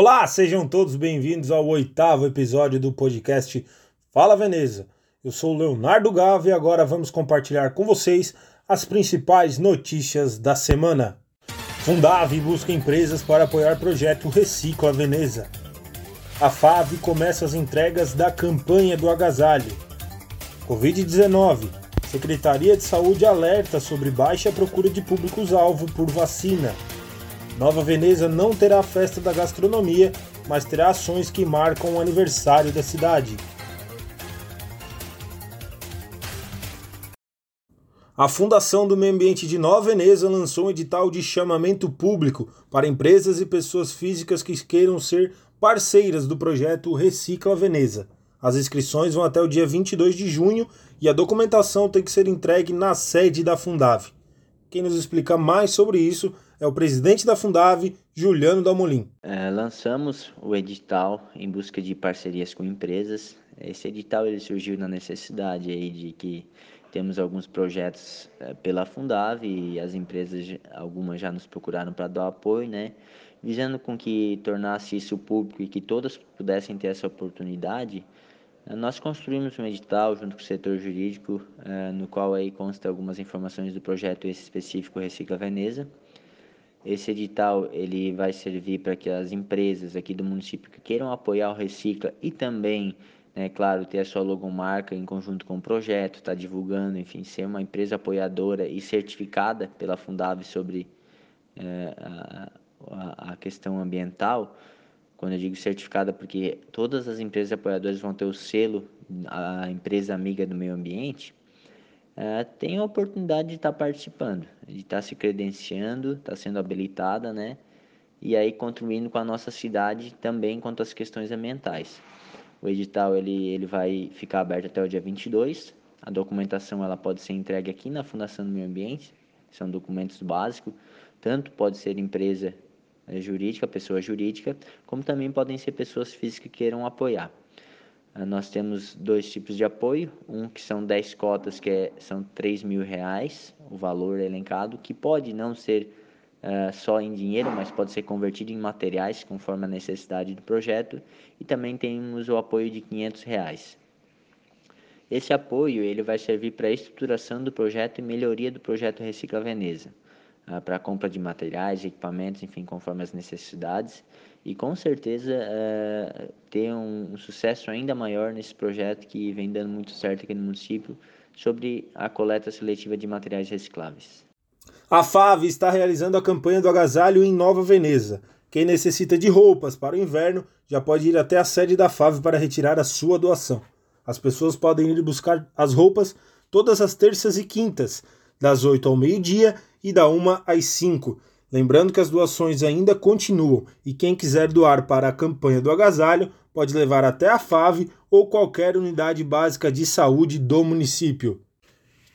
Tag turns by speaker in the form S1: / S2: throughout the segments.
S1: Olá, sejam todos bem-vindos ao oitavo episódio do podcast Fala Veneza. Eu sou Leonardo Gava e agora vamos compartilhar com vocês as principais notícias da semana. Fundave busca empresas para apoiar projeto Recicla Veneza. A FAV começa as entregas da campanha do agasalho. Covid-19. Secretaria de Saúde alerta sobre baixa procura de públicos-alvo por vacina. Nova Veneza não terá festa da gastronomia, mas terá ações que marcam o aniversário da cidade. A Fundação do Meio Ambiente de Nova Veneza lançou um edital de chamamento público para empresas e pessoas físicas que queiram ser parceiras do projeto Recicla Veneza. As inscrições vão até o dia 22 de junho e a documentação tem que ser entregue na sede da Fundave. Quem nos explica mais sobre isso é o presidente da Fundave, Juliano Dalmolin.
S2: É, lançamos o edital em busca de parcerias com empresas. Esse edital ele surgiu na necessidade aí de que temos alguns projetos é, pela Fundave e as empresas, algumas já nos procuraram para dar apoio, né? Visando com que tornasse isso público e que todas pudessem ter essa oportunidade, é, nós construímos um edital junto com o setor jurídico, é, no qual aí consta algumas informações do projeto específico Recicla Veneza. Esse edital ele vai servir para que as empresas aqui do município que queiram apoiar o Recicla e também, né, claro, ter a sua logomarca em conjunto com o projeto, estar tá divulgando, enfim, ser uma empresa apoiadora e certificada pela Fundave sobre é, a, a, questão ambiental. Quando eu digo certificada, porque todas as empresas apoiadoras vão ter o selo, a empresa amiga do meio ambiente, é, tem a oportunidade de estar tá participando, de estar tá se credenciando, estar tá sendo habilitada, né? E aí contribuindo com a nossa cidade também quanto às questões ambientais. O edital ele, ele vai ficar aberto até o dia 22. A documentação ela pode ser entregue aqui na Fundação do Meio Ambiente, são documentos básicos, tanto pode ser empresa é, jurídica, pessoa jurídica, como também podem ser pessoas físicas que queiram apoiar. Ah, nós temos dois tipos de apoio, um que são 10 cotas, que é, são 3 mil reais, o valor elencado, que pode não ser uh, só em dinheiro, mas pode ser convertido em materiais, conforme a necessidade do projeto, e também temos o apoio de 500 reais. Esse apoio ele vai servir para a estruturação do projeto e melhoria do projeto Recicla Veneza, uh, para a compra de materiais, equipamentos, enfim, conforme as necessidades, e com certeza é, ter um, um, sucesso ainda maior nesse projeto que vem dando muito certo aqui no município sobre a coleta seletiva de materiais recicláveis.
S1: A FAV está realizando a campanha do agasalho em Nova Veneza. Quem necessita de roupas para o inverno já pode ir até a sede da FAV para retirar a sua doação. As pessoas podem ir buscar as roupas todas as terças e quintas, das 8 ao meio-dia e da 1 às 5 Lembrando que as doações ainda continuam e quem quiser doar para a campanha do agasalho pode levar até a FAV ou qualquer unidade básica de saúde do município.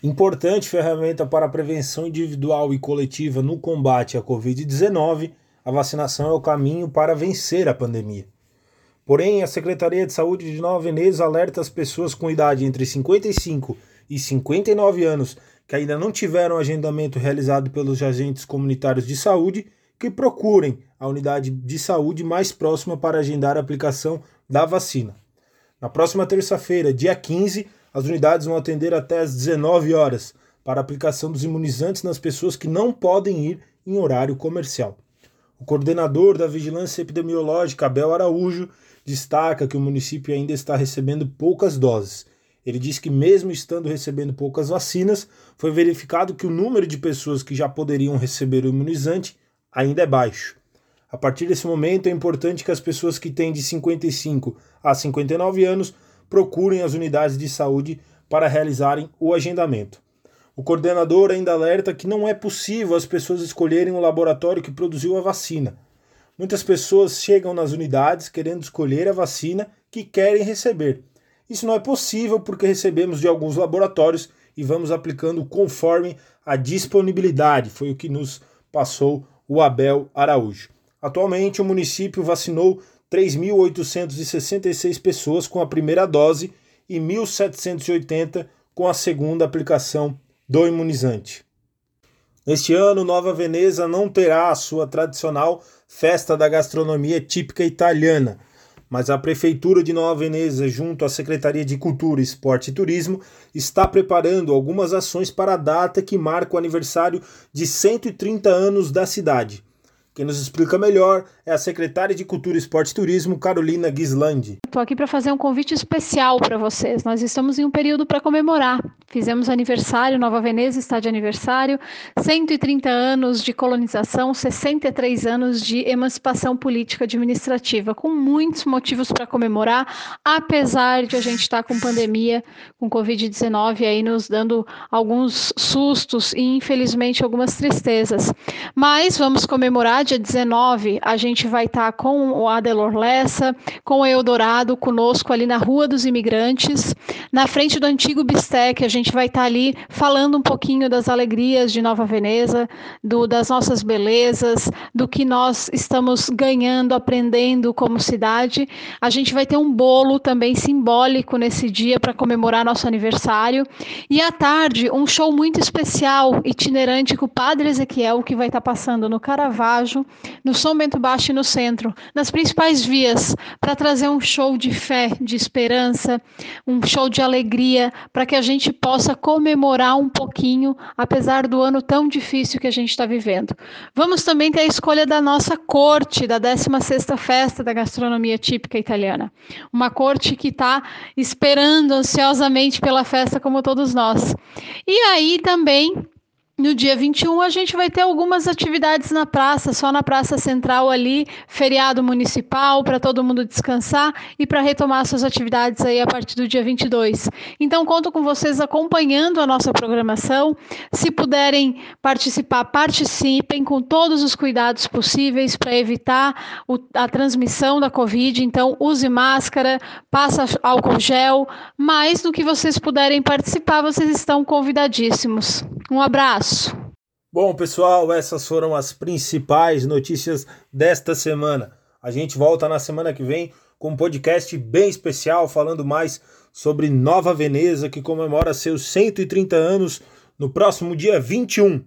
S1: Importante ferramenta para a prevenção individual e coletiva no combate à Covid-19, a vacinação é o caminho para vencer a pandemia. Porém, a Secretaria de Saúde de Nova Veneza alerta as pessoas com idade entre 55 e 59 anos que ainda não tiveram agendamento realizado pelos agentes comunitários de saúde que procurem a unidade de saúde mais próxima para agendar a aplicação da vacina. Na próxima terça-feira, dia 15, as unidades vão atender até às 19 horas para a aplicação dos imunizantes nas pessoas que não podem ir em horário comercial. O coordenador da Vigilância Epidemiológica, Abel Araújo, destaca que o município ainda está recebendo poucas doses ele diz que, mesmo estando recebendo poucas vacinas, foi verificado que o número de pessoas que já poderiam receber o imunizante ainda é baixo. A partir desse momento, é importante que as pessoas que têm de 55 a 59 anos procurem as unidades de saúde para realizarem o agendamento. O coordenador ainda alerta que não é possível as pessoas escolherem o laboratório que produziu a vacina. Muitas pessoas chegam nas unidades querendo escolher a vacina que querem receber isso não é possível porque recebemos de alguns laboratórios e vamos aplicando conforme a disponibilidade, foi o que nos passou o Abel Araújo. Atualmente, o município vacinou 3.866 pessoas com a primeira dose e 1.780 com a segunda aplicação do imunizante. Este ano, Nova Veneza não terá a sua tradicional festa da gastronomia típica italiana. Mas a Prefeitura de Nova Veneza, junto à Secretaria de Cultura, Esporte e Turismo, está preparando algumas ações para a data que marca o aniversário de 130 anos da cidade. Quem nos explica melhor é a secretária de Cultura, Esporte e Turismo, Carolina Gislandi.
S3: Estou aqui para fazer um convite especial para vocês. Nós estamos em um período para comemorar. Fizemos aniversário, Nova Veneza está de aniversário, 130 anos de colonização, 63 anos de emancipação política administrativa, com muitos motivos para comemorar, apesar de a gente estar com pandemia, com Covid-19 aí nos dando alguns sustos e infelizmente algumas tristezas. Mas vamos comemorar dia 19, a gente vai estar com o Adelor Lessa, com o Eldorado conosco ali na Rua dos Imigrantes, na frente do antigo Bistec, a gente vai estar ali falando um pouquinho das alegrias de Nova Veneza, do, das nossas belezas, do que nós estamos ganhando, aprendendo como cidade. A gente vai ter um bolo também simbólico nesse dia para comemorar nosso aniversário. E à tarde, um show muito especial, itinerante com o Padre Ezequiel, que vai estar passando no Caravaggio, no São Bento Baixo e no centro, nas principais vias, para trazer um show de fé, de esperança, um show de alegria, para que a gente possa comemorar um pouquinho, apesar do ano tão difícil que a gente está vivendo. Vamos também ter a escolha da nossa corte, da 16ª Festa da Gastronomia Típica Italiana. Uma corte que está esperando ansiosamente pela festa como todos nós. E aí também no dia 21, a gente vai ter algumas atividades na praça, só na Praça Central ali, feriado municipal, para todo mundo descansar e para retomar suas atividades aí a partir do dia 22. Então, conto com vocês acompanhando a nossa programação. Se puderem participar, participem com todos os cuidados possíveis para evitar o, a transmissão da Covid. Então, use máscara, passa álcool gel, mas no que vocês puderem participar, vocês estão convidadíssimos. Um abraço.
S1: Bom, pessoal, essas foram as principais notícias desta semana. A gente volta na semana que vem com um podcast bem especial falando mais sobre Nova Veneza, que comemora seus 130 anos no próximo dia 21.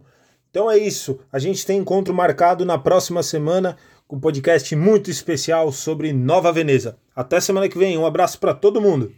S1: Então é isso. A gente tem encontro marcado na próxima semana com um podcast muito especial sobre Nova Veneza. Até semana que vem. Um abraço para todo mundo.